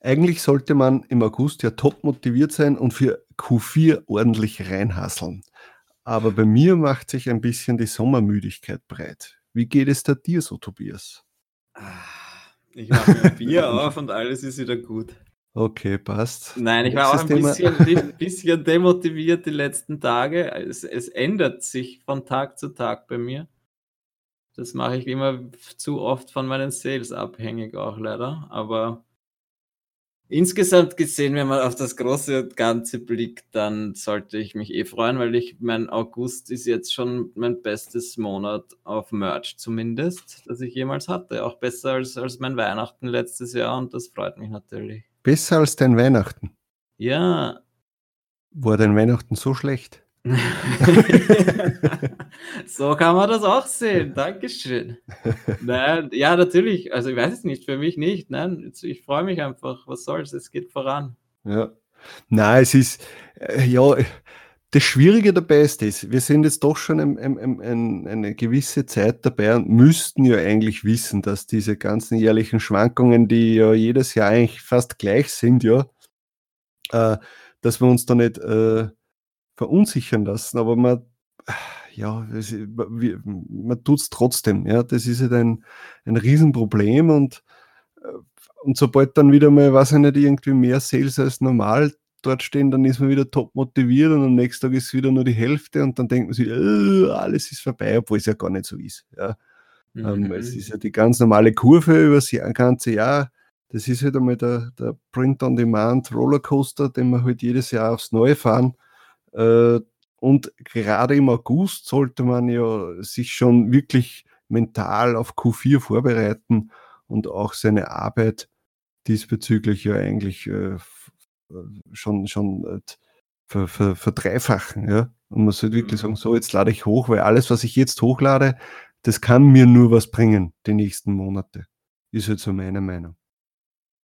Eigentlich sollte man im August ja top motiviert sein und für Q4 ordentlich reinhasseln. Aber bei mir macht sich ein bisschen die Sommermüdigkeit breit. Wie geht es da dir so, Tobias? Ah, ich mache mir ein Bier auf und alles ist wieder gut. Okay, passt. Nein, ich war auch ein bisschen, ein bisschen, demotiviert die letzten Tage. Es, es ändert sich von Tag zu Tag bei mir. Das mache ich immer zu oft von meinen Sales abhängig auch leider. Aber Insgesamt gesehen, wenn man auf das große und Ganze blickt, dann sollte ich mich eh freuen, weil ich, mein August ist jetzt schon mein bestes Monat auf Merch zumindest, das ich jemals hatte. Auch besser als, als mein Weihnachten letztes Jahr und das freut mich natürlich. Besser als dein Weihnachten? Ja. War dein Weihnachten so schlecht? so kann man das auch sehen. Dankeschön. Nein, ja, natürlich. Also ich weiß es nicht, für mich nicht. Nein, ich freue mich einfach. Was soll's? Es geht voran. Ja. Nein, es ist, äh, ja, das Schwierige dabei ist das, wir sind jetzt doch schon ein, ein, ein, eine gewisse Zeit dabei und müssten ja eigentlich wissen, dass diese ganzen jährlichen Schwankungen, die ja jedes Jahr eigentlich fast gleich sind, ja, äh, dass wir uns da nicht äh, verunsichern lassen, aber man, ja, es, man tut es trotzdem. Ja, das ist halt ein, ein Riesenproblem und, äh, und sobald dann wieder mal, weiß ich nicht, irgendwie mehr Sales als normal dort stehen, dann ist man wieder top motiviert und am nächsten Tag ist es wieder nur die Hälfte und dann denkt man sich, äh, alles ist vorbei, obwohl es ja gar nicht so ist. Ja. Mhm. Ähm, es ist ja die ganz normale Kurve über das ganze Jahr. Das ist halt einmal der, der Print-on-Demand Rollercoaster, den wir halt jedes Jahr aufs Neue fahren. Äh, und gerade im August sollte man ja sich schon wirklich mental auf Q4 vorbereiten und auch seine Arbeit diesbezüglich ja eigentlich äh, schon, schon äh, verdreifachen. Ja? Und man sollte wirklich sagen, mhm. so jetzt lade ich hoch, weil alles, was ich jetzt hochlade, das kann mir nur was bringen, die nächsten Monate. Ist halt so meine Meinung.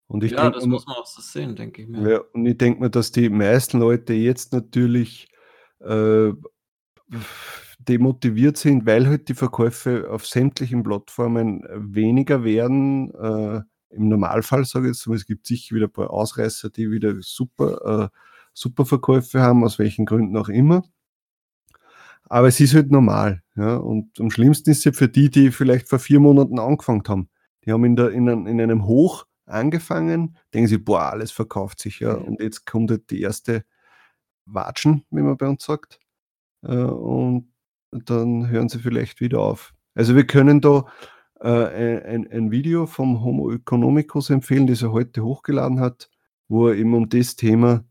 Und ich ja, denke, das muss man auch so sehen, denke ich mir. Ja, und ich denke mir, dass die meisten Leute jetzt natürlich äh, demotiviert sind, weil halt die Verkäufe auf sämtlichen Plattformen weniger werden. Äh, Im Normalfall sage ich jetzt, es gibt sicher wieder ein paar Ausreißer, die wieder super, äh, super Verkäufe haben, aus welchen Gründen auch immer. Aber es ist halt normal. Ja? Und am schlimmsten ist es ja für die, die vielleicht vor vier Monaten angefangen haben. Die haben in, der, in, einem, in einem Hoch angefangen, denken sie, boah, alles verkauft sich, ja. Und jetzt kommt halt die erste Watschen, wie man bei uns sagt. Äh, und dann hören sie vielleicht wieder auf. Also wir können da äh, ein, ein Video vom Homo economicus empfehlen, das er heute hochgeladen hat, wo er eben um das Thema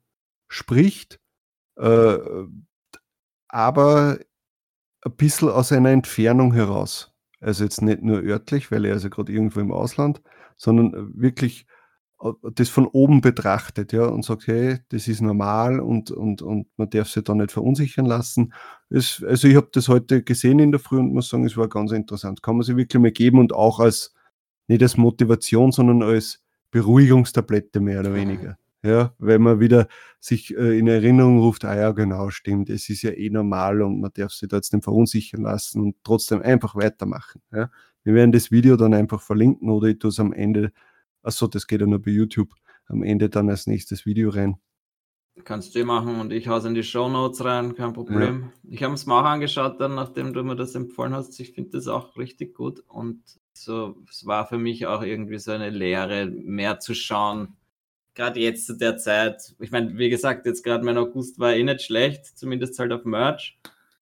spricht, äh, aber ein bisschen aus einer Entfernung heraus. Also jetzt nicht nur örtlich, weil er ist ja gerade irgendwo im Ausland, sondern äh, wirklich äh, das von oben betrachtet, ja, und sagt, hey, das ist normal und, und, und man darf sich da nicht verunsichern lassen. Es, also ich habe das heute gesehen in der Früh und muss sagen, es war ganz interessant. Kann man sich wirklich mal geben und auch als, nicht als Motivation, sondern als Beruhigungstablette mehr oder weniger. Ja, weil man wieder sich äh, in Erinnerung ruft, ah ja, genau, stimmt, es ist ja eh normal und man darf sich da jetzt nicht verunsichern lassen und trotzdem einfach weitermachen. Ja. Wir werden das Video dann einfach verlinken oder ich tue es am Ende, achso, das geht ja nur bei YouTube, am Ende dann als nächstes Video rein. Kannst du eh machen und ich hau's in die Show Notes rein, kein Problem. Ja. Ich habe es mal auch angeschaut, dann, nachdem du mir das empfohlen hast. Ich finde das auch richtig gut und so, es war für mich auch irgendwie so eine Lehre, mehr zu schauen. Gerade jetzt zu der Zeit, ich meine, wie gesagt, jetzt gerade mein August war eh nicht schlecht, zumindest halt auf Merch.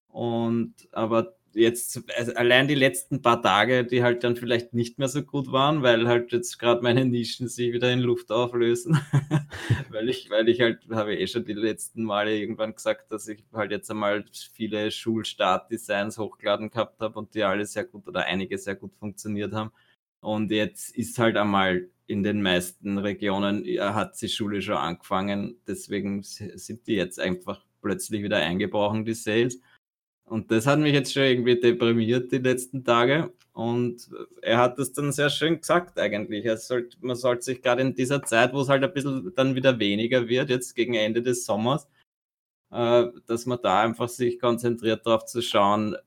Und aber jetzt also allein die letzten paar Tage, die halt dann vielleicht nicht mehr so gut waren, weil halt jetzt gerade meine Nischen sich wieder in Luft auflösen. weil ich, weil ich halt, habe eh schon die letzten Male irgendwann gesagt, dass ich halt jetzt einmal viele Schulstart-Designs hochgeladen gehabt habe und die alle sehr gut oder einige sehr gut funktioniert haben. Und jetzt ist halt einmal in den meisten Regionen, hat die Schule schon angefangen. Deswegen sind die jetzt einfach plötzlich wieder eingebrochen, die Sales. Und das hat mich jetzt schon irgendwie deprimiert die letzten Tage. Und er hat das dann sehr schön gesagt eigentlich. Sollte, man sollte sich gerade in dieser Zeit, wo es halt ein bisschen dann wieder weniger wird, jetzt gegen Ende des Sommers, äh, dass man da einfach sich konzentriert darauf zu schauen,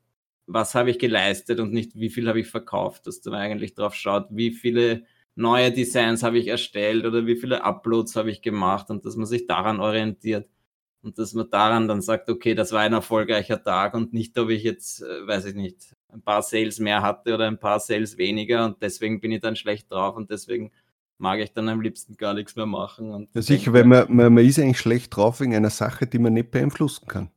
was habe ich geleistet und nicht wie viel habe ich verkauft, dass man eigentlich darauf schaut, wie viele neue Designs habe ich erstellt oder wie viele Uploads habe ich gemacht und dass man sich daran orientiert und dass man daran dann sagt, okay, das war ein erfolgreicher Tag und nicht, ob ich jetzt, äh, weiß ich nicht, ein paar Sales mehr hatte oder ein paar Sales weniger und deswegen bin ich dann schlecht drauf und deswegen mag ich dann am liebsten gar nichts mehr machen. Und ja, sicher, weil man, man, man ist eigentlich schlecht drauf wegen einer Sache, die man nicht beeinflussen kann.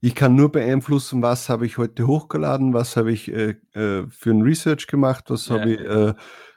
Ich kann nur beeinflussen, was habe ich heute hochgeladen, was habe ich äh, äh, für ein Research gemacht, was ja. habe ich äh,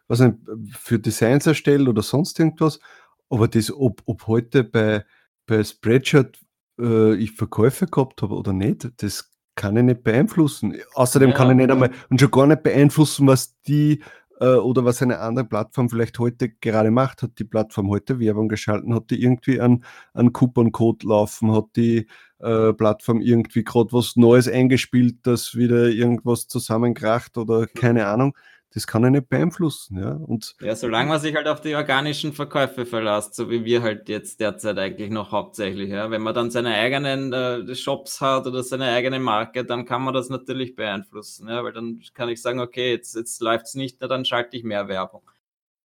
was ein, für Designs erstellt oder sonst irgendwas. Aber das, ob, ob heute bei, bei Spreadshirt äh, ich Verkäufe gehabt habe oder nicht, das kann ich nicht beeinflussen. Außerdem ja, kann ich nicht einmal und schon gar nicht beeinflussen, was die äh, oder was eine andere Plattform vielleicht heute gerade macht. Hat die Plattform heute Werbung geschalten? Hat die irgendwie einen, einen Coupon-Code laufen? Hat die äh, Plattform irgendwie gerade was Neues eingespielt, dass wieder irgendwas zusammenkracht oder keine Ahnung? Das kann er nicht beeinflussen. Ja, und ja solange man sich halt auf die organischen Verkäufe verlässt, so wie wir halt jetzt derzeit eigentlich noch hauptsächlich. Ja. Wenn man dann seine eigenen äh, Shops hat oder seine eigene Marke, dann kann man das natürlich beeinflussen. Ja, weil dann kann ich sagen, okay, jetzt, jetzt läuft es nicht, dann schalte ich mehr Werbung.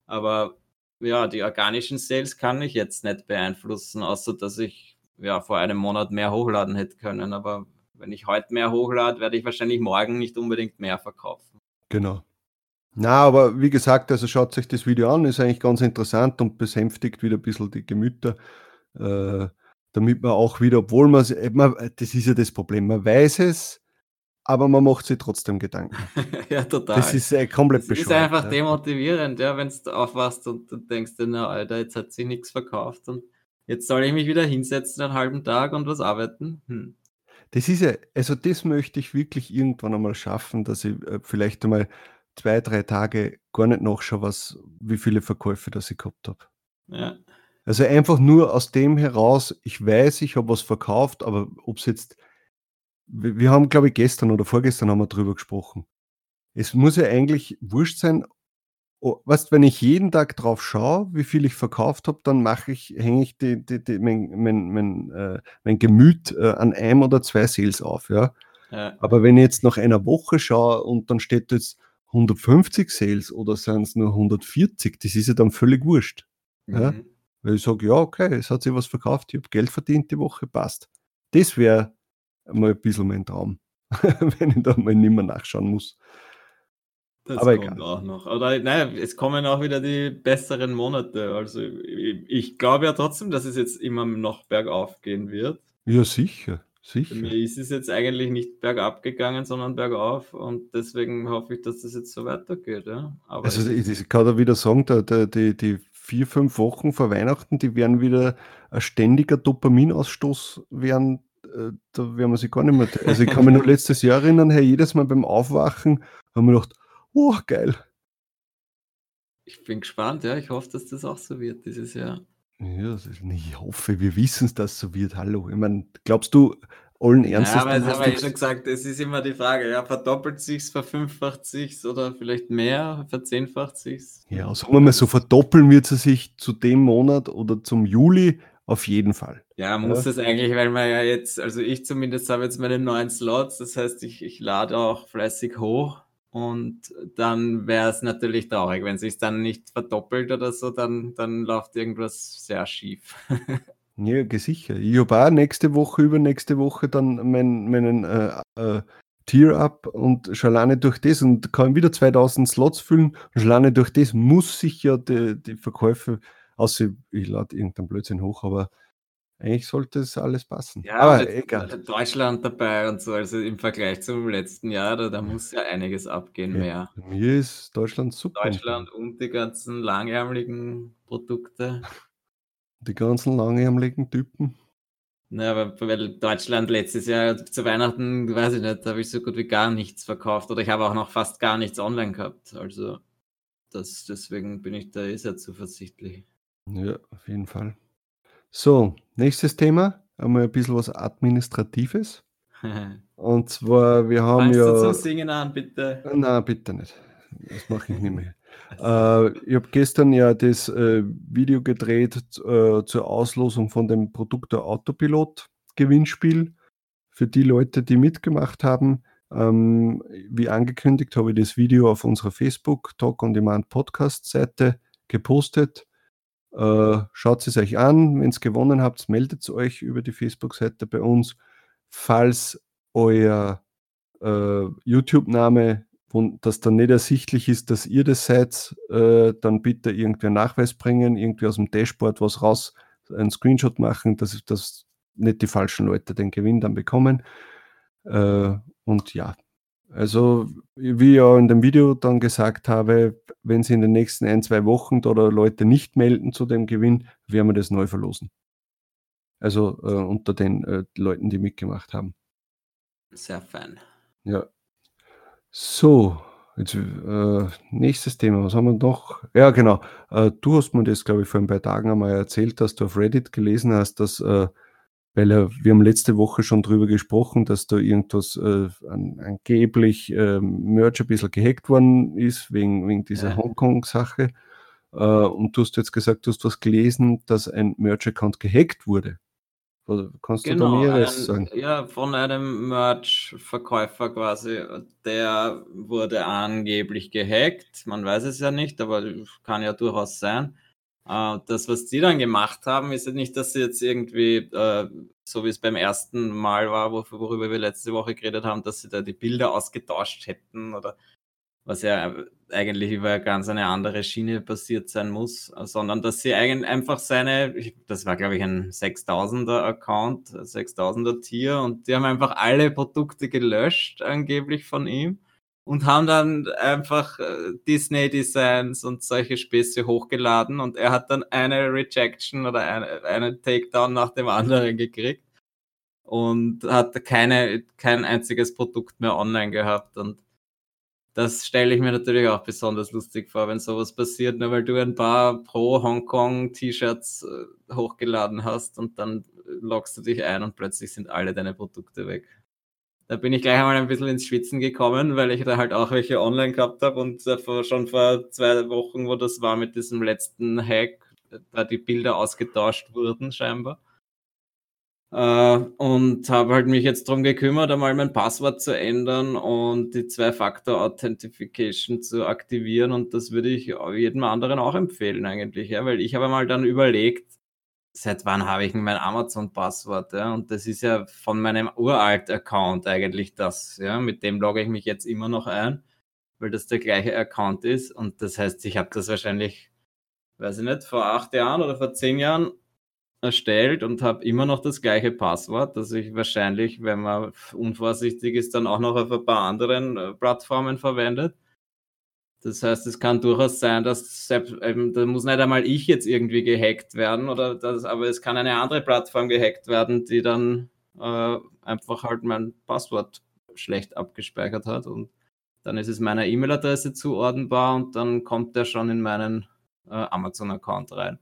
Aber ja, die organischen Sales kann ich jetzt nicht beeinflussen, außer dass ich ja vor einem Monat mehr hochladen hätte können. Aber wenn ich heute mehr hochlade, werde ich wahrscheinlich morgen nicht unbedingt mehr verkaufen. Genau. Na, aber wie gesagt, also schaut sich das Video an, ist eigentlich ganz interessant und besänftigt wieder ein bisschen die Gemüter, äh, damit man auch wieder, obwohl man, man, das ist ja das Problem, man weiß es, aber man macht sich trotzdem Gedanken. ja, total. Das ist äh, komplett bescheuert. Das ist einfach ja. demotivierend, ja, wenn du aufwachst und du denkst, na Alter, jetzt hat sie nichts verkauft und jetzt soll ich mich wieder hinsetzen einen halben Tag und was arbeiten. Hm. Das ist ja, also das möchte ich wirklich irgendwann einmal schaffen, dass ich äh, vielleicht einmal zwei, drei Tage gar nicht nachschaue, was, wie viele Verkäufe das ich gehabt habe. Ja. Also einfach nur aus dem heraus, ich weiß, ich habe was verkauft, aber ob es jetzt, wir, haben, glaube ich, gestern oder vorgestern haben wir drüber gesprochen. Es muss ja eigentlich wurscht sein, weißt, wenn ich jeden Tag drauf schaue, wie viel ich verkauft habe, dann mache ich, hänge ich die, die, die, mein, mein, mein, äh, mein Gemüt äh, an einem oder zwei Sales auf, ja? ja. Aber wenn ich jetzt nach einer Woche schaue und dann steht jetzt 150 Sales oder sind es nur 140, das ist ja dann völlig wurscht. Mhm. Ja? Weil ich sage, ja, okay, es hat sich was verkauft, ich habe Geld verdient die Woche, passt. Das wäre mal ein bisschen mein Traum, wenn ich da mal nicht mehr nachschauen muss. Das Aber kommt egal. auch noch. Oder nein, es kommen auch wieder die besseren Monate. Also ich, ich glaube ja trotzdem, dass es jetzt immer noch bergauf gehen wird. Ja, sicher. Sicher. Für mich ist es jetzt eigentlich nicht bergab gegangen, sondern bergauf und deswegen hoffe ich, dass das jetzt so weitergeht. Ja. Aber also ich, ich kann da wieder sagen, da, da, die, die vier, fünf Wochen vor Weihnachten, die werden wieder ein ständiger Dopaminausstoß werden. Äh, da werden wir sich gar nicht mehr. Also ich kann mich noch letztes Jahr erinnern, hey, jedes Mal beim Aufwachen haben wir gedacht, oh, geil. Ich bin gespannt, ja. Ich hoffe, dass das auch so wird dieses Jahr. Ja, ich hoffe, wir wissen es, dass es so wird. Hallo. Ich meine, glaubst du, allen Ernstes? Ja, aber das habe ich schon gesagt, es ist immer die Frage, ja, verdoppelt sich verfünffacht sich oder vielleicht mehr, verzehnfacht sich Ja, sagen wir mal so, verdoppeln wird es sich zu dem Monat oder zum Juli auf jeden Fall. Ja, muss ja. es eigentlich, weil man ja jetzt, also ich zumindest habe jetzt meine neuen Slots, das heißt, ich, ich lade auch fleißig hoch und dann wäre es natürlich traurig, wenn sich dann nicht verdoppelt oder so, dann, dann läuft irgendwas sehr schief. ja, sicher. Ich habe auch nächste Woche, übernächste Woche dann mein, meinen äh, äh, Tier-Up und schon alleine durch das und kann wieder 2000 Slots füllen und schon alleine durch das muss sich ja die, die Verkäufe, außer ich lade irgendeinen Blödsinn hoch, aber eigentlich sollte es alles passen. Ja, aber egal. Deutschland dabei und so, also im Vergleich zum letzten Jahr, da, da muss ja einiges abgehen ja, mehr. Mir ist Deutschland super. Deutschland und die ganzen langärmeligen Produkte. Die ganzen langärmeligen Typen. Na, aber weil Deutschland letztes Jahr zu Weihnachten, weiß ich nicht, da habe ich so gut wie gar nichts verkauft oder ich habe auch noch fast gar nichts online gehabt. Also das, deswegen bin ich da eh sehr zuversichtlich. Ja, auf jeden Fall. So, nächstes Thema. Einmal ein bisschen was Administratives. Und zwar, wir haben Fangst ja. du zum Singen an, bitte? Nein, bitte nicht. Das mache ich nicht mehr. Äh, ich habe gestern ja das äh, Video gedreht äh, zur Auslosung von dem Produktor Autopilot Gewinnspiel. Für die Leute, die mitgemacht haben, ähm, wie angekündigt, habe ich das Video auf unserer Facebook Talk on Demand Podcast Seite gepostet. Äh, schaut es euch an. Wenn ihr gewonnen habt, meldet euch über die Facebook-Seite bei uns. Falls euer äh, YouTube-Name, dass dann nicht ersichtlich ist, dass ihr das seid, äh, dann bitte irgendwie einen Nachweis bringen, irgendwie aus dem Dashboard was raus, einen Screenshot machen, dass, dass nicht die falschen Leute den Gewinn dann bekommen. Äh, und ja, also wie ich ja in dem Video dann gesagt habe, wenn sie in den nächsten ein, zwei Wochen oder Leute nicht melden zu dem Gewinn, werden wir das neu verlosen. Also äh, unter den äh, Leuten, die mitgemacht haben. Sehr fein. Ja. So, jetzt äh, nächstes Thema. Was haben wir noch? Ja, genau. Äh, du hast mir das, glaube ich, vor ein paar Tagen einmal erzählt, dass du auf Reddit gelesen hast, dass äh, weil er, wir haben letzte Woche schon drüber gesprochen, dass da irgendwas äh, an, angeblich äh, Merch ein bisschen gehackt worden ist, wegen, wegen dieser ja. Hongkong-Sache. Äh, und du hast jetzt gesagt, du hast was gelesen, dass ein Merch-Account gehackt wurde. Kannst genau, du da Näheres sagen? Ja, von einem Merch-Verkäufer quasi. Der wurde angeblich gehackt. Man weiß es ja nicht, aber kann ja durchaus sein. Uh, das, was die dann gemacht haben, ist ja nicht, dass sie jetzt irgendwie, uh, so wie es beim ersten Mal war, worüber wir letzte Woche geredet haben, dass sie da die Bilder ausgetauscht hätten oder was ja eigentlich über ganz eine andere Schiene passiert sein muss, sondern dass sie eigentlich einfach seine, das war glaube ich ein 6000er Account, 6000er Tier und die haben einfach alle Produkte gelöscht angeblich von ihm und haben dann einfach äh, Disney-Designs und solche Späße hochgeladen und er hat dann eine Rejection oder eine, einen Takedown nach dem anderen gekriegt und hat keine, kein einziges Produkt mehr online gehabt und das stelle ich mir natürlich auch besonders lustig vor, wenn sowas passiert, nur weil du ein paar Pro Hongkong T-Shirts äh, hochgeladen hast und dann loggst du dich ein und plötzlich sind alle deine Produkte weg da bin ich gleich einmal ein bisschen ins Schwitzen gekommen, weil ich da halt auch welche online gehabt habe und davor, schon vor zwei Wochen, wo das war mit diesem letzten Hack, da die Bilder ausgetauscht wurden scheinbar. Äh, und habe halt mich jetzt darum gekümmert, einmal mein Passwort zu ändern und die Zwei-Faktor-Authentification zu aktivieren und das würde ich jedem anderen auch empfehlen eigentlich, ja, weil ich habe mal dann überlegt, seit wann habe ich mein Amazon-Passwort? Ja? Und das ist ja von meinem uralt Account eigentlich das. Ja? Mit dem logge ich mich jetzt immer noch ein, weil das der gleiche Account ist. Und das heißt, ich habe das wahrscheinlich, weiß ich nicht, vor acht Jahren oder vor zehn Jahren erstellt und habe immer noch das gleiche Passwort, das ich wahrscheinlich, wenn man unvorsichtig ist, dann auch noch auf ein paar anderen äh, Plattformen verwendet. Das heißt, es kann durchaus sein, dass selbst, ähm, da muss nicht einmal ich jetzt irgendwie gehackt werden, oder das, aber es kann eine andere Plattform gehackt werden, die dann äh, einfach halt mein Passwort schlecht abgespeichert hat und dann ist es meiner E-Mail-Adresse zuordnenbar und dann kommt der schon in meinen äh, Amazon-Account rein.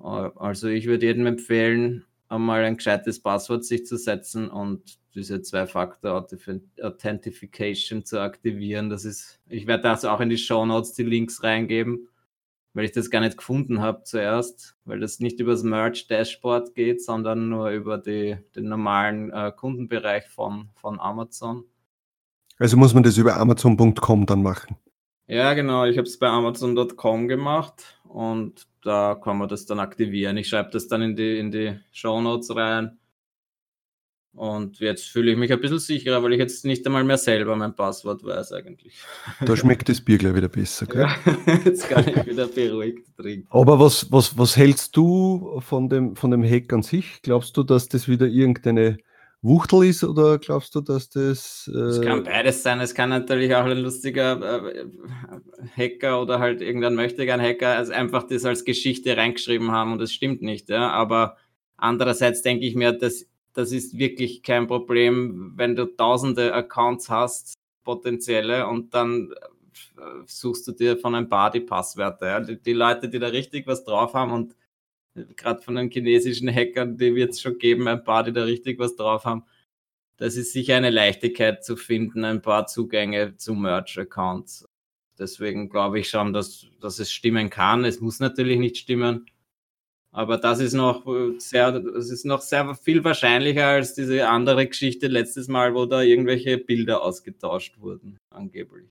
Äh, also ich würde jedem empfehlen, einmal ein gescheites Passwort sich zu setzen und diese Zwei-Faktor-Authentification zu aktivieren. Das ist, ich werde das auch in die Show Notes die Links reingeben, weil ich das gar nicht gefunden habe zuerst, weil das nicht über das Merch-Dashboard geht, sondern nur über die, den normalen äh, Kundenbereich von, von Amazon. Also muss man das über Amazon.com dann machen. Ja, genau. Ich habe es bei Amazon.com gemacht und da kann man das dann aktivieren. Ich schreibe das dann in die, in die Show Notes rein. Und jetzt fühle ich mich ein bisschen sicherer, weil ich jetzt nicht einmal mehr selber mein Passwort weiß eigentlich. Da schmeckt das Bier gleich wieder besser, gell? Ja, jetzt kann ich wieder beruhigt trinken. Aber was, was, was hältst du von dem, von dem Hack an sich? Glaubst du, dass das wieder irgendeine Wuchtel ist oder glaubst du, dass das. Äh es kann beides sein. Es kann natürlich auch ein lustiger äh, Hacker oder halt irgendwann möchte gern Hacker also einfach das als Geschichte reingeschrieben haben und es stimmt nicht. Ja? Aber andererseits denke ich mir, das, das ist wirklich kein Problem, wenn du tausende Accounts hast, potenzielle, und dann äh, suchst du dir von ein paar die Passwörter. Ja? Die, die Leute, die da richtig was drauf haben und gerade von den chinesischen Hackern, die wird es schon geben, ein paar, die da richtig was drauf haben. Das ist sicher eine Leichtigkeit zu finden, ein paar Zugänge zu Merch-Accounts. Deswegen glaube ich schon, dass, dass es stimmen kann. Es muss natürlich nicht stimmen. Aber das ist noch sehr, das ist noch sehr viel wahrscheinlicher als diese andere Geschichte letztes Mal, wo da irgendwelche Bilder ausgetauscht wurden, angeblich.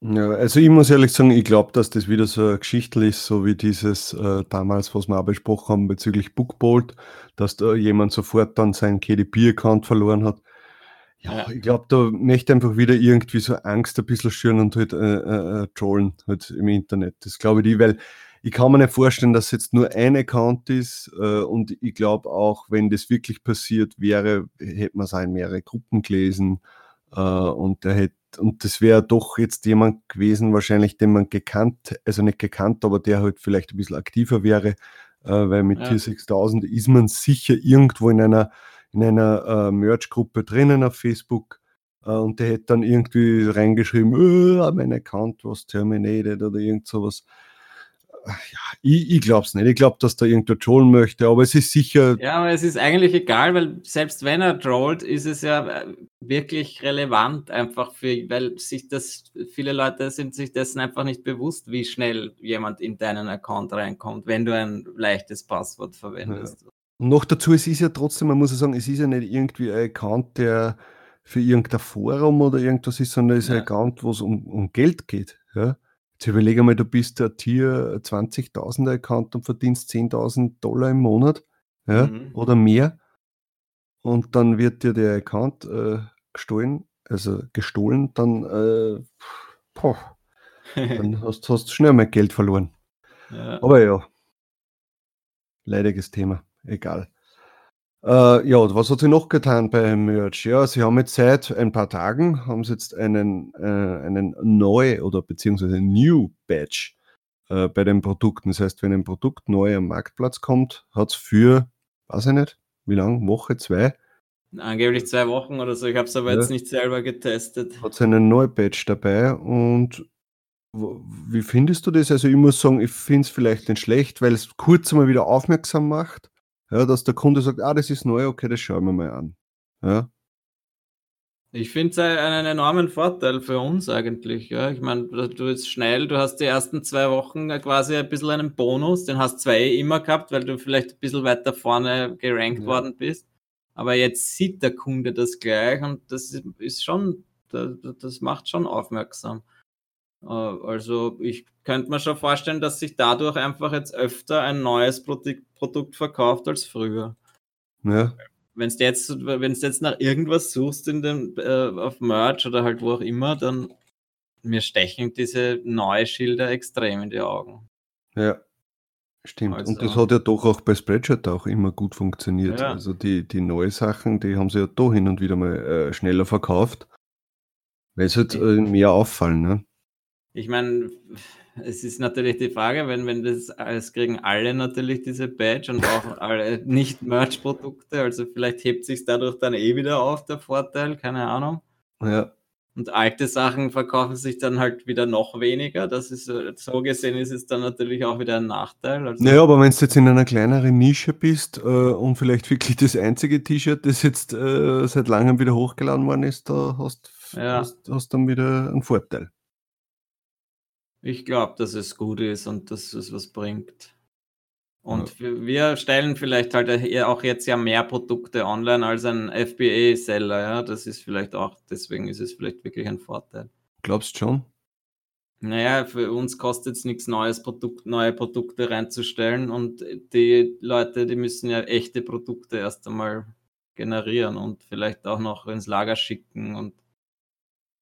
Ja, also ich muss ehrlich sagen, ich glaube, dass das wieder so eine Geschichte ist, so wie dieses äh, damals, was wir auch besprochen haben bezüglich Bookbolt, dass da jemand sofort dann seinen KDP-Account verloren hat. Ja, ja. ich glaube, da möchte einfach wieder irgendwie so Angst ein bisschen schüren und halt äh, äh, äh, trollen halt im Internet. Das glaube ich die, weil ich kann mir nicht vorstellen, dass jetzt nur ein Account ist äh, und ich glaube auch, wenn das wirklich passiert wäre, hätte man es auch in mehrere Gruppen gelesen äh, und der hätte und das wäre doch jetzt jemand gewesen, wahrscheinlich, den man gekannt, also nicht gekannt, aber der halt vielleicht ein bisschen aktiver wäre, äh, weil mit ja. Tier 6000 ist man sicher irgendwo in einer, in einer äh, Merch-Gruppe drinnen auf Facebook äh, und der hätte dann irgendwie reingeschrieben, oh, mein Account was terminated oder irgend sowas ich, ich glaube es nicht. Ich glaube, dass da irgendwer trollen möchte, aber es ist sicher. Ja, aber es ist eigentlich egal, weil selbst wenn er trollt, ist es ja äh, wirklich relevant, einfach für, weil sich das, viele Leute sind sich dessen einfach nicht bewusst, wie schnell jemand in deinen Account reinkommt, wenn du ein leichtes Passwort verwendest. Ja. Und noch dazu, es ist ja trotzdem, man muss ja sagen, es ist ja nicht irgendwie ein Account, der für irgendein Forum oder irgendwas ist, sondern es ist ja. ein Account, wo es um, um Geld geht. Ja? Jetzt überlege mal, du bist der Tier 20.000er Account und verdienst 10.000 Dollar im Monat ja, mhm. oder mehr. Und dann wird dir der Account äh, gestohlen, also gestohlen, dann, äh, boah, dann hast, hast du schnell mal Geld verloren. Ja. Aber ja, leidiges Thema, egal. Äh, ja, was hat sie noch getan bei Merch? Ja, sie haben jetzt seit ein paar Tagen haben sie jetzt einen, äh, einen neu oder beziehungsweise New Badge äh, bei den Produkten. Das heißt, wenn ein Produkt neu am Marktplatz kommt, hat es für, weiß ich nicht, wie lange, Woche, zwei? Angeblich zwei Wochen oder so. Ich habe es aber ja. jetzt nicht selber getestet. Hat es einen neuen Badge dabei und wie findest du das? Also ich muss sagen, ich finde es vielleicht nicht schlecht, weil es kurz mal wieder aufmerksam macht ja, dass der Kunde sagt, ah, das ist neu, okay, das schauen wir mal an. Ja. Ich finde es einen enormen Vorteil für uns eigentlich. Ja. Ich meine, du bist schnell, du hast die ersten zwei Wochen quasi ein bisschen einen Bonus, den hast zwei immer gehabt, weil du vielleicht ein bisschen weiter vorne gerankt ja. worden bist. Aber jetzt sieht der Kunde das gleich und das ist schon, das macht schon aufmerksam. Äh, also ich könnte mir schon vorstellen, dass sich dadurch einfach jetzt öfter ein neues Produkt verkauft als früher. Ja. Wenn du jetzt, jetzt nach irgendwas suchst in dem, äh, auf Merch oder halt wo auch immer, dann mir stechen diese neue Schilder extrem in die Augen. Ja, stimmt. Also, Und das hat ja doch auch bei Spreadshirt auch immer gut funktioniert. Ja. Also die, die neuen Sachen, die haben sie ja da hin und wieder mal äh, schneller verkauft, weil es halt äh, mehr auffallen. Ne? Ich meine, es ist natürlich die Frage, wenn, wenn das alles kriegen alle natürlich diese Badge und auch alle Nicht-Merch-Produkte, also vielleicht hebt sich dadurch dann eh wieder auf, der Vorteil, keine Ahnung. Ja. Und alte Sachen verkaufen sich dann halt wieder noch weniger. Das ist so gesehen ist es dann natürlich auch wieder ein Nachteil. Also naja, aber wenn du jetzt in einer kleineren Nische bist äh, und vielleicht wirklich das einzige T-Shirt, das jetzt äh, seit langem wieder hochgeladen worden ist, da hast du ja. hast, hast dann wieder einen Vorteil. Ich glaube, dass es gut ist und dass es was bringt. Und ja. wir stellen vielleicht halt auch jetzt ja mehr Produkte online als ein FBA-Seller, ja. Das ist vielleicht auch, deswegen ist es vielleicht wirklich ein Vorteil. Glaubst du schon? Naja, für uns kostet es nichts Neues, Produkt, neue Produkte reinzustellen und die Leute, die müssen ja echte Produkte erst einmal generieren und vielleicht auch noch ins Lager schicken und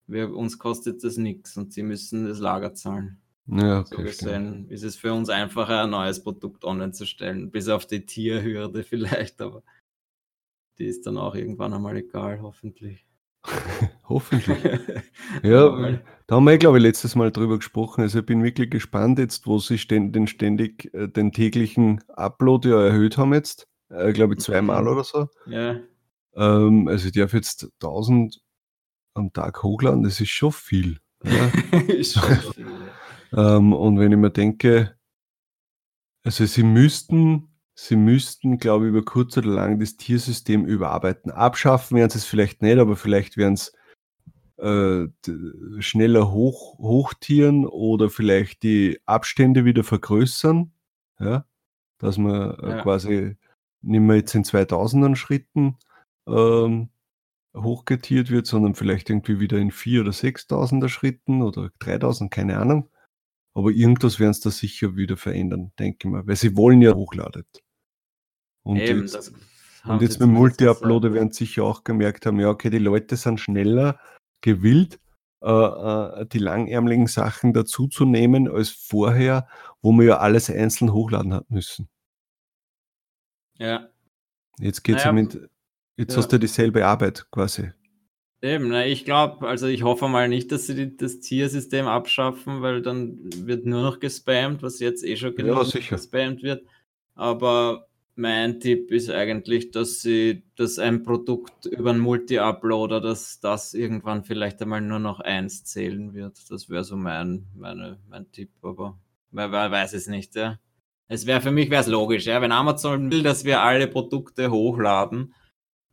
wir, uns kostet das nichts und sie müssen das Lager zahlen. Ja, okay, so gesehen ist es für uns einfacher, ein neues Produkt online zu stellen, bis auf die Tierhürde vielleicht, aber die ist dann auch irgendwann einmal egal, hoffentlich. hoffentlich. ja, da haben wir, glaube ich, letztes Mal drüber gesprochen. Also ich bin wirklich gespannt jetzt, wo sie den ständig äh, den täglichen Upload ja erhöht haben jetzt. Äh, glaube ich, zweimal mhm. oder so. Ja. Ähm, also ich darf jetzt 1000 am Tag hochladen, das ist schon viel. Ja? ist schon viel. ähm, und wenn ich mir denke, also sie müssten sie müssten, glaube ich, über kurz oder lang das Tiersystem überarbeiten. Abschaffen werden sie es vielleicht nicht, aber vielleicht werden es äh, schneller hoch, hochtieren oder vielleicht die Abstände wieder vergrößern. Ja? Dass man äh, Ja. quasi nicht mehr jetzt in 2000er Schritten ähm, hochgetiert wird, sondern vielleicht irgendwie wieder in 4.000 oder 6.000er Schritten oder 3.000, keine Ahnung. Aber irgendwas werden sie da sicher wieder verändern, denke ich mal, weil sie wollen ja hochladet. Und Eben, jetzt, das und jetzt mit Multi-Uploader gesagt. werden sie sicher auch gemerkt haben, ja, okay, die Leute sind schneller gewillt, äh, äh, die langärmeligen Sachen dazuzunehmen als vorher, wo man ja alles einzeln hochladen hat müssen. Ja, Jetzt geht's ja Naja, mit, jetzt ja. hast du dieselbe Arbeit quasi. eben. Ich glaube, also ich hoffe mal nicht, dass sie die, das Tiersystem abschaffen, weil dann wird nur noch gespammt, was jetzt eh schon Ja, genug sicher. gespammt wird. Aber mein Tipp ist eigentlich, dass sie, dass ein Produkt über einen Multi-Uploader, dass das irgendwann vielleicht einmal nur noch eins zählen wird. Das wäre so mein, meine, mein Tipp, aber wer, wer weiß es nicht, ja. Es wäre für mich wäre es logisch, ja. Wenn Amazon will, dass wir alle Produkte hochladen,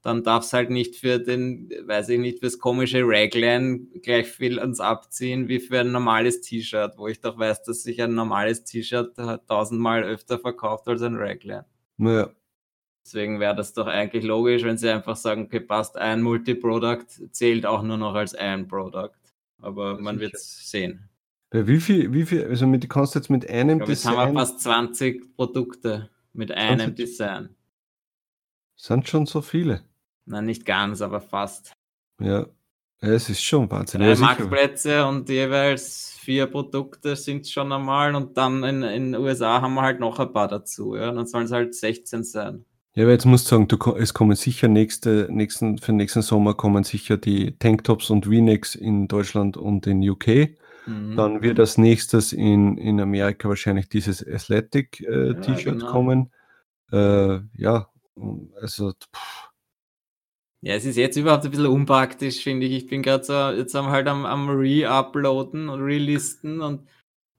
dann darf es halt nicht für den, weiß ich nicht, fürs komische Raglan gleich viel ans Abziehen wie für ein normales T-Shirt, wo ich doch weiß, dass sich ein normales T-Shirt tausendmal öfter verkauft als ein Raglan. Naja, Deswegen wäre das doch eigentlich logisch, wenn sie einfach sagen, okay, passt, ein Multiproduct zählt auch nur noch als ein Product. Aber man wird sehen. Bei wie viel, wie viel, also mit, du kannst jetzt mit einem glaube, jetzt haben wir Design, fast 20 Produkte mit einem 20? Design. sind schon so viele. Nein, nicht ganz, aber fast. Ja, es ist schon Wahnsinn. Drei. Marktplätze und jeweils vier Produkte sind schon einmal und dann in den USA haben wir halt noch ein paar dazu, ja. Dann sollen es halt 16 sein. Ja, aber jetzt musst du sagen, du, es kommen sicher nächste, nächsten, für den nächsten Sommer kommen sicher die Tanktops und V-Necks in Deutschland und in UK. Mhm. Dann wird als nächstes in, in Amerika wahrscheinlich dieses Athletic äh, Ja, T-Shirt genau. kommen. Äh, ja, also pff, Ja, es ist jetzt überhaupt ein bisschen unpraktisch, finde ich. Ich bin gerade so, jetzt haben wir halt am, am Re-Uploaden und Relisten und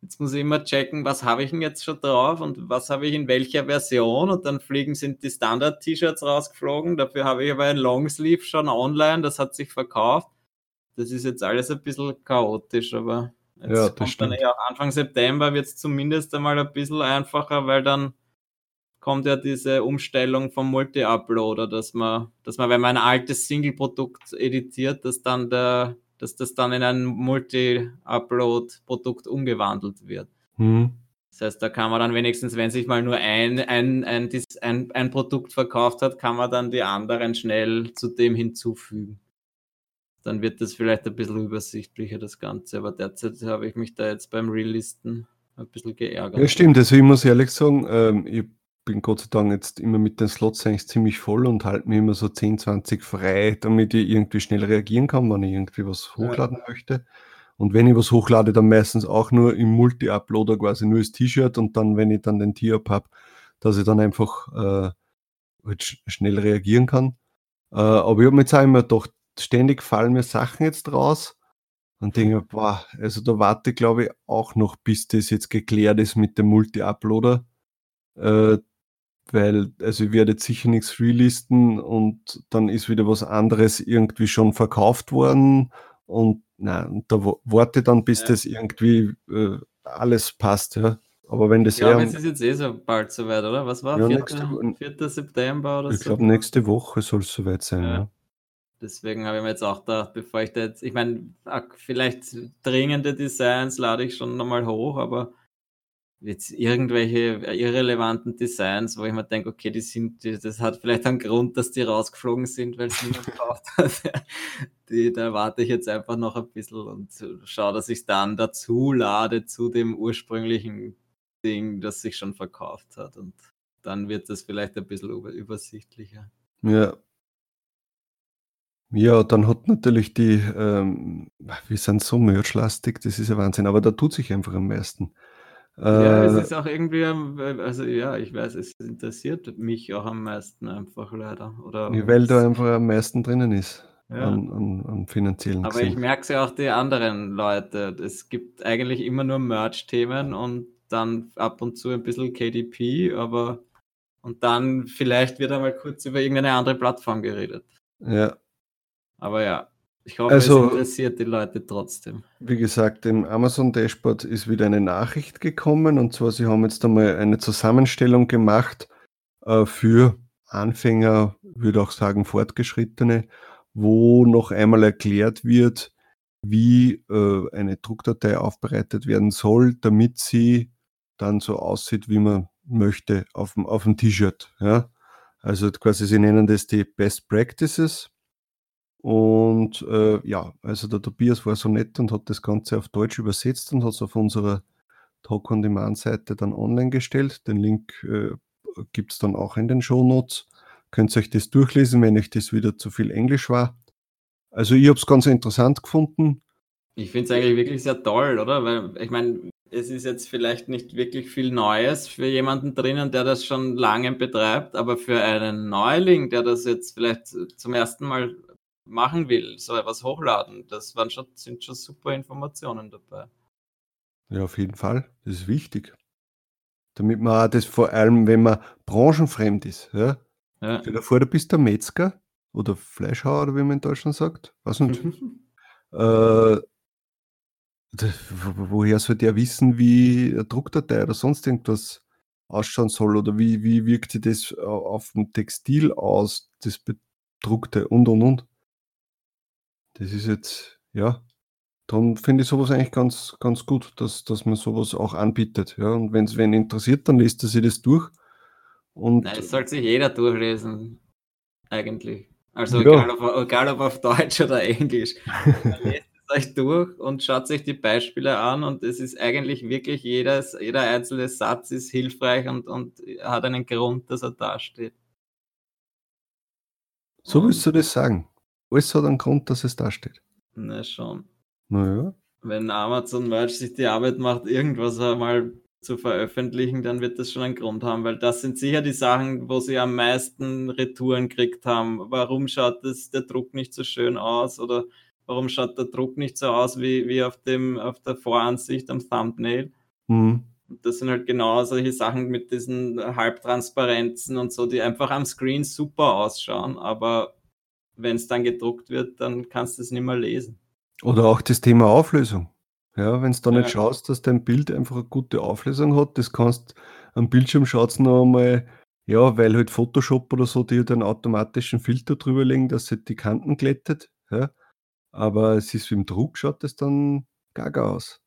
jetzt muss ich immer checken, was habe ich denn jetzt schon drauf und was habe ich in welcher Version und dann fliegen sind die Standard-T-Shirts rausgeflogen. Dafür habe ich aber ein Longsleeve schon online, das hat sich verkauft. Das ist jetzt alles ein bisschen chaotisch, aber jetzt Ja, kommt dann stimmt. eh auch Anfang September wird es zumindest einmal ein bisschen einfacher, weil dann kommt ja diese Umstellung vom Multi-Uploader, dass man, dass man, wenn man ein altes Single-Produkt editiert, dass dann der, dass das dann in ein Multi-Upload-Produkt umgewandelt wird. hm, Das heißt, da kann man dann wenigstens, wenn sich mal nur ein, ein, ein, ein, ein Produkt verkauft hat, kann man dann die anderen schnell zu dem hinzufügen. Dann wird das vielleicht ein bisschen übersichtlicher, das Ganze. Aber derzeit habe ich mich da jetzt beim Relisten ein bisschen geärgert. Ja, stimmt. Also ich muss ehrlich sagen, ähm, ich bin Gott sei Dank jetzt immer mit den Slots eigentlich ziemlich voll und halte mir immer so 10, 20 frei, damit ich irgendwie schnell reagieren kann, wenn ich irgendwie was Ja. hochladen möchte. Und wenn ich was hochlade, dann meistens auch nur im Multi-Uploader quasi nur das T-Shirt und dann, wenn ich dann den Tee-Up habe, dass ich dann einfach äh, halt sch schnell reagieren kann. Äh, aber ich habe mir jetzt auch immer gedacht, ständig fallen mir Sachen jetzt raus und denke, boah, also da warte ich glaube ich auch noch, bis das jetzt geklärt ist mit dem Multi-Uploader. Äh, weil, also ich werde jetzt sicher nichts relisten und dann ist wieder was anderes irgendwie schon verkauft worden und nein, da wa- warte ich dann, bis Ja. das irgendwie äh, alles passt, ja. Aber wenn das Ich glaube, eher, es ist jetzt eh so bald soweit, oder? Was war? Ja, 4. nächste Woche- 4. September oder ich so? glaube, nächste Woche soll es soweit sein, Ja. ja. Deswegen habe ich mir jetzt auch gedacht, bevor ich da jetzt, ich meine, vielleicht dringende Designs lade ich schon nochmal hoch, aber jetzt irgendwelche irrelevanten Designs, wo ich mir denke, okay, die sind, die, das hat vielleicht einen Grund, dass die rausgeflogen sind, weil es niemand gekauft hat. Die, da warte ich jetzt einfach noch ein bisschen und schaue, dass ich es dann dazu lade zu dem ursprünglichen Ding, das sich schon verkauft hat. Und dann wird das vielleicht ein bisschen über, übersichtlicher. Ja. Ja, dann hat natürlich die, ähm, wir sind so merchlastig, das ist ja Wahnsinn, aber da tut sich einfach am meisten. Ja, es Äh, ist auch irgendwie, ähm, also ja, ich weiß, es interessiert mich auch am meisten einfach leider. Oder weil da einfach am meisten drinnen ist Ja. an, an, an finanziellen Aber ich gesehen. merke es ja auch die anderen Leute. Es gibt eigentlich immer nur Merch-Themen und dann ab und zu ein bisschen KDP, aber Und dann vielleicht wird einmal kurz über irgendeine andere Plattform geredet. Ja. Aber ja, ich hoffe, Also- es interessiert die Leute trotzdem. Wie gesagt, im Amazon Dashboard ist wieder eine Nachricht gekommen und zwar, sie haben jetzt einmal eine Zusammenstellung gemacht äh, für Anfänger, würde auch sagen Fortgeschrittene, wo noch einmal erklärt wird, wie äh, eine Druckdatei aufbereitet werden soll, damit sie dann so aussieht, wie man möchte auf dem, auf dem T-Shirt. Ja? Also quasi, sie nennen das die Best Practices. Und äh, ja, also der Tobias war so nett und hat das Ganze auf Deutsch übersetzt und hat es auf unserer Talk on Demand Seite dann online gestellt. Den Link äh, gibt es dann auch in den Show Notes. Könnt ihr euch das durchlesen, wenn euch das wieder zu viel Englisch war. Also ich habe es ganz interessant gefunden. Ich finde es eigentlich wirklich sehr toll, oder? Weil ich meine, es ist jetzt vielleicht nicht wirklich viel Neues für jemanden drinnen, der das schon lange betreibt, aber für einen Neuling, der das jetzt vielleicht zum ersten Mal machen will, so etwas hochladen, das waren schon, sind schon super Informationen dabei. Ja, auf jeden Fall. Das ist wichtig. Damit man auch das vor allem, wenn man branchenfremd ist, ja. Ja. Stell dir vor, du bist der Metzger oder Fleischhauer, oder wie man in Deutschland sagt. Was nicht. Äh, d- wo- woher soll der wissen, wie eine Druckdatei oder sonst irgendwas ausschauen soll oder wie, wie wirkt sich das au- auf dem Textil aus, das bedruckte und und und. Das ist jetzt, ja, darum finde ich sowas eigentlich ganz, ganz gut, dass, dass man sowas auch anbietet. Ja, und wenn es wen interessiert, dann liest er sich das durch. Und Nein, das sollte sich jeder durchlesen, eigentlich. Also Ja. egal, ob, egal ob auf Deutsch oder Englisch. Lest es euch durch und schaut sich die Beispiele an und es ist eigentlich wirklich jedes, jeder einzelne Satz ist hilfreich und, und hat einen Grund, dass er da steht. so willst du das sagen. Alles hat einen Grund, dass es da steht. Na schon. Naja. Wenn Amazon Merch sich die Arbeit macht, irgendwas einmal zu veröffentlichen, dann wird das schon einen Grund haben, weil das sind sicher die Sachen, wo sie am meisten Retouren gekriegt haben. Warum schaut das, der Druck nicht so schön aus oder warum schaut der Druck nicht so aus wie, wie auf, dem, auf der Voransicht am Thumbnail? Mhm. Das sind halt genau solche Sachen mit diesen Halbtransparenzen und so, die einfach am Screen super ausschauen, aber wenn es dann gedruckt wird, dann kannst du es nicht mehr lesen. Oder auch das Thema Auflösung. Ja, wenn du da nicht Ja. schaust, dass dein Bild einfach eine gute Auflösung hat, das kannst am Bildschirm schaut's noch einmal, ja, weil halt Photoshop oder so dir dann automatischen Filter drüber legen, dass sie die Kanten glättet. Ja. Aber es ist im Druck, schaut das dann gaga aus.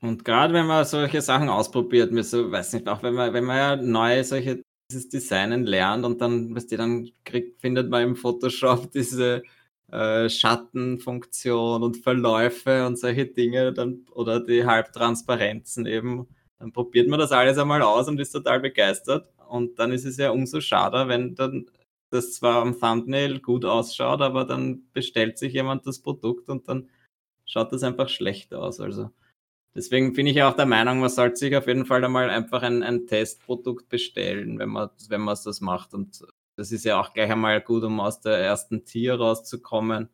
Und gerade wenn man solche Sachen ausprobiert, mir so, weiß nicht, auch wenn man, wenn man ja neue solche dieses Designen lernt und dann, weißt du, dann kriegt, findet man im Photoshop diese äh, Schattenfunktion und Verläufe und solche Dinge dann oder die Halbtransparenzen eben. Dann probiert man das alles einmal aus und ist total begeistert. Und dann ist es ja umso schade, wenn dann das zwar am Thumbnail gut ausschaut, aber dann bestellt sich jemand das Produkt und dann schaut das einfach schlecht aus. Also deswegen bin ich auch der Meinung, man sollte sich auf jeden Fall einmal einfach ein, ein Testprodukt bestellen, wenn man wenn man das macht. Und das ist ja auch gleich einmal gut, um aus der ersten Tier rauszukommen.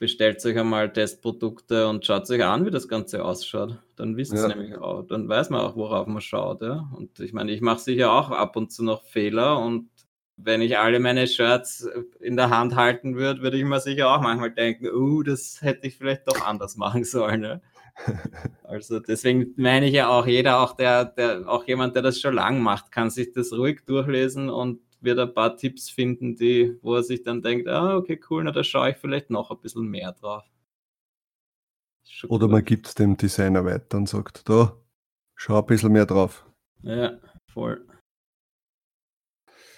Bestellt euch einmal Testprodukte und schaut euch an, wie das Ganze ausschaut. Dann wisst ihr Ja. nämlich auch, dann weiß man auch, worauf man schaut. Ja? Und ich meine, ich mache sicher auch ab und zu noch Fehler und wenn ich alle meine Shirts in der Hand halten würde, würde ich mir sicher auch manchmal denken, uh, das hätte ich vielleicht doch anders machen sollen. Ja? Also deswegen meine ich ja auch, jeder, auch der, der, auch jemand, der das schon lang macht, kann sich das ruhig durchlesen und wird ein paar Tipps finden, die, wo er sich dann denkt, ah, okay, cool, na, da schaue ich vielleicht noch ein bisschen mehr drauf. Oder man gibt es dem Designer weiter und sagt, da, schau ein bisschen mehr drauf. Ja, voll.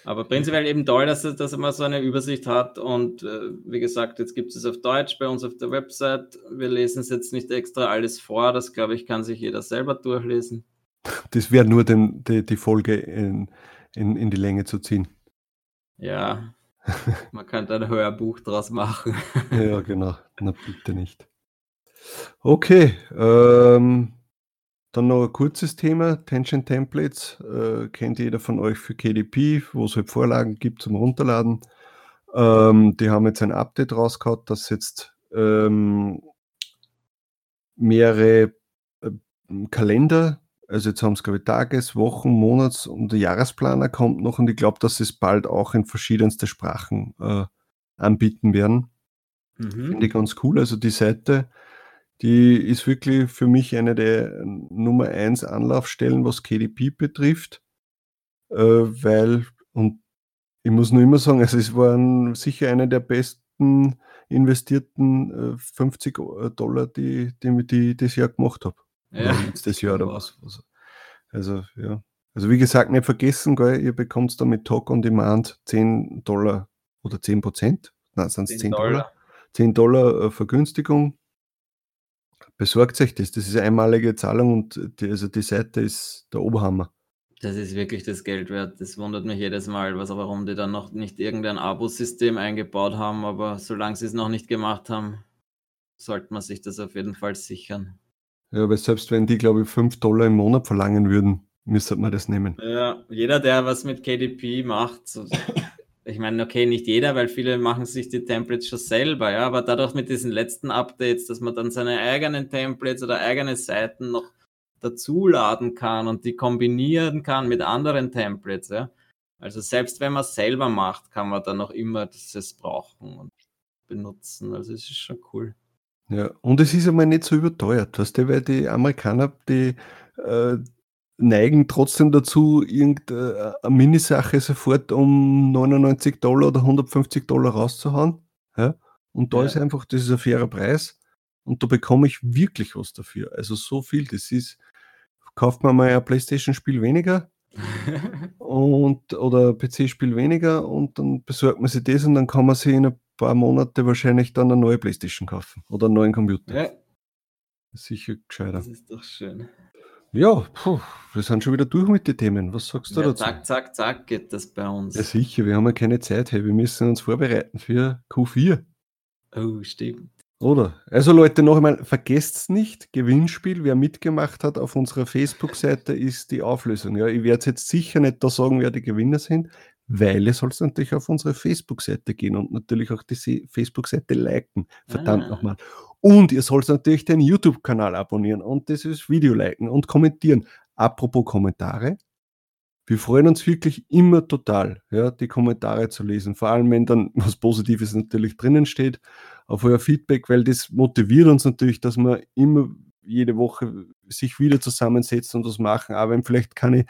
Aber prinzipiell eben toll, dass, dass man so eine Übersicht hat. Und äh, wie gesagt, jetzt gibt es es auf Deutsch bei uns auf der Website. Wir lesen es jetzt nicht extra alles vor. Das glaube ich, kann sich jeder selber durchlesen. Das wäre nur den, die, die Folge in, in, in die Länge zu ziehen. Ja, man könnte ein Hörbuch draus machen. Ja, genau. Na bitte nicht. Okay, ähm, dann noch ein kurzes Thema. Tension Templates äh, kennt jeder von euch für KDP, wo es halt Vorlagen gibt zum Runterladen. Ähm, die haben jetzt ein Update rausgehauen, dass jetzt ähm, mehrere äh, Kalender Also jetzt haben sie, glaube ich, Tages-, Wochen-, Monats- und Jahresplaner kommt noch und ich glaube, dass sie es bald auch in verschiedenste Sprachen äh, anbieten werden. Mhm. Finde ich ganz cool. Also die Seite, die ist wirklich für mich eine der Nummer 1 Anlaufstellen, was KDP betrifft, äh, weil, und ich muss nur immer sagen, also es waren sicher eine der besten investierten äh, 50 äh, Dollar, die, die, die ich das Jahr gemacht habe. Ja. Letztes Jahr oder was. Also, ja. Also, wie gesagt, nicht vergessen, gell, ihr bekommt da mit Talk on Demand 10 Dollar oder 10 Prozent. Nein, sind es 10, 10 Dollar. Dollar. 10 Dollar äh, Vergünstigung. Besorgt euch das. Das ist eine einmalige Zahlung und die, also die Seite ist der Oberhammer. Das ist wirklich das Geld wert. Das wundert mich jedes Mal, was, warum die dann noch nicht irgendein Abo-System eingebaut haben. Aber solange sie es noch nicht gemacht haben, sollte man sich das auf jeden Fall sichern. Ja, weil selbst wenn die, glaube ich, 5 Dollar im Monat verlangen würden, müsste man das nehmen. Ja, jeder, der was mit KDP macht, so, ich meine, okay, nicht jeder, weil viele machen sich die Templates schon selber, ja, aber dadurch mit diesen letzten Updates, dass man dann seine eigenen Templates oder eigene Seiten noch dazuladen kann und die kombinieren kann mit anderen Templates, ja. Also selbst wenn man es selber macht, kann man dann noch immer das brauchen und benutzen. Also es ist schon cool. Ja, und es ist einmal nicht so überteuert, weißt du, weil die Amerikaner, die äh, neigen trotzdem dazu, irgendeine Minisache sofort um 99 Dollar oder 150 Dollar rauszuhauen. Ja? Und da ja. ist einfach, das ist ein fairer Preis und da bekomme ich wirklich was dafür. Also so viel, das ist, kauft man mal ein Playstation-Spiel weniger und oder PC-Spiel weniger und dann besorgt man sich das und dann kann man sich in ein paar Monate wahrscheinlich dann eine neue Playstation kaufen oder einen neuen Computer. Ja. Sicher gescheiter. Das ist doch schön. Ja, puh, wir sind schon wieder durch mit den Themen. Was sagst du ja, dazu? Zack, zack, zack geht das bei uns. Ja, sicher, wir haben ja keine Zeit. Hey. Wir müssen uns vorbereiten für Q4. Oh, stimmt. Oder? Also Leute, noch einmal, vergesst nicht, Gewinnspiel, wer mitgemacht hat auf unserer Facebook-Seite, ist die Auflösung. Ja, ich werde jetzt sicher nicht da sagen, wer die Gewinner sind, weil ihr sollt natürlich auf unsere Facebook-Seite gehen und natürlich auch die Facebook-Seite liken. Verdammt ah. nochmal. Und ihr sollt natürlich den YouTube-Kanal abonnieren und dieses Video liken und kommentieren. Apropos Kommentare, wir freuen uns wirklich immer total, ja, die Kommentare zu lesen. Vor allem, wenn dann was Positives natürlich drinnen steht, auf euer Feedback, weil das motiviert uns natürlich, dass wir immer jede Woche sich wieder zusammensetzen und was machen. Aber wenn vielleicht keine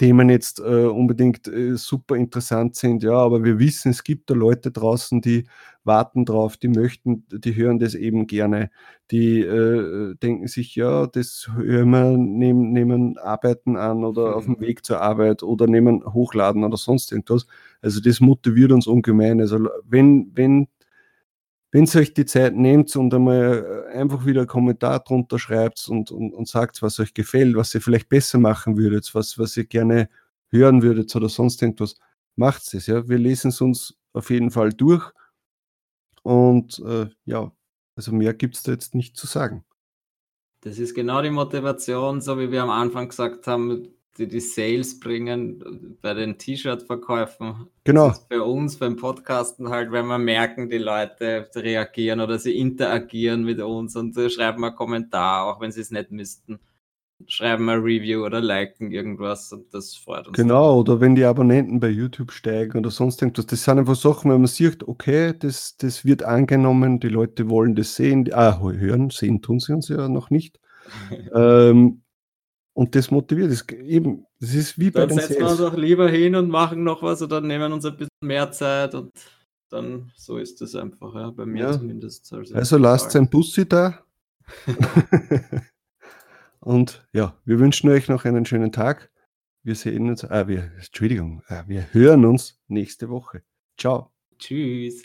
Themen jetzt äh, unbedingt äh, super interessant sind, ja, aber wir wissen, es gibt da Leute draußen, die warten drauf, die möchten, die hören das eben gerne, die äh, denken sich, ja, das hören wir, nehmen, nehmen Arbeiten an oder auf dem mhm. Weg zur Arbeit oder nehmen Hochladen oder sonst irgendwas. Also das motiviert uns ungemein. Also wenn, wenn wenn ihr euch die Zeit nehmt und einmal äh, einfach wieder einen Kommentar drunter schreibt und, und, und sagt, was euch gefällt, was ihr vielleicht besser machen würdet, was, was ihr gerne hören würdet oder sonst irgendwas, macht es. Ja? Wir lesen es uns auf jeden Fall durch. Und äh, ja, also mehr gibt es da jetzt nicht zu sagen. Das ist genau die Motivation, so wie wir am Anfang gesagt haben, die die Sales bringen bei den T-Shirt-Verkäufen. Genau. für uns beim Podcasten halt, wenn wir merken, die Leute reagieren oder sie interagieren mit uns und schreiben einen Kommentar, auch wenn sie es nicht müssten. Schreiben ein Review oder liken irgendwas und das freut uns. Genau, oder wenn die Abonnenten bei YouTube steigen oder sonst irgendwas. Das sind einfach Sachen, wenn man sieht, okay, das, das wird angenommen, die Leute wollen das sehen, ah, hören, sehen tun sie uns ja noch nicht. ähm, und das motiviert. Das, eben, das ist wie bei dann den setzen Sales. wir uns auch lieber hin und machen noch was oder nehmen uns ein bisschen mehr Zeit und dann so ist das einfach, ja, bei mir ja. zumindest. Also, also lasst ein Bussi da. und ja, wir wünschen euch noch einen schönen Tag. Wir sehen uns, ah, wir, Entschuldigung, ah, wir hören uns nächste Woche. Ciao. Tschüss.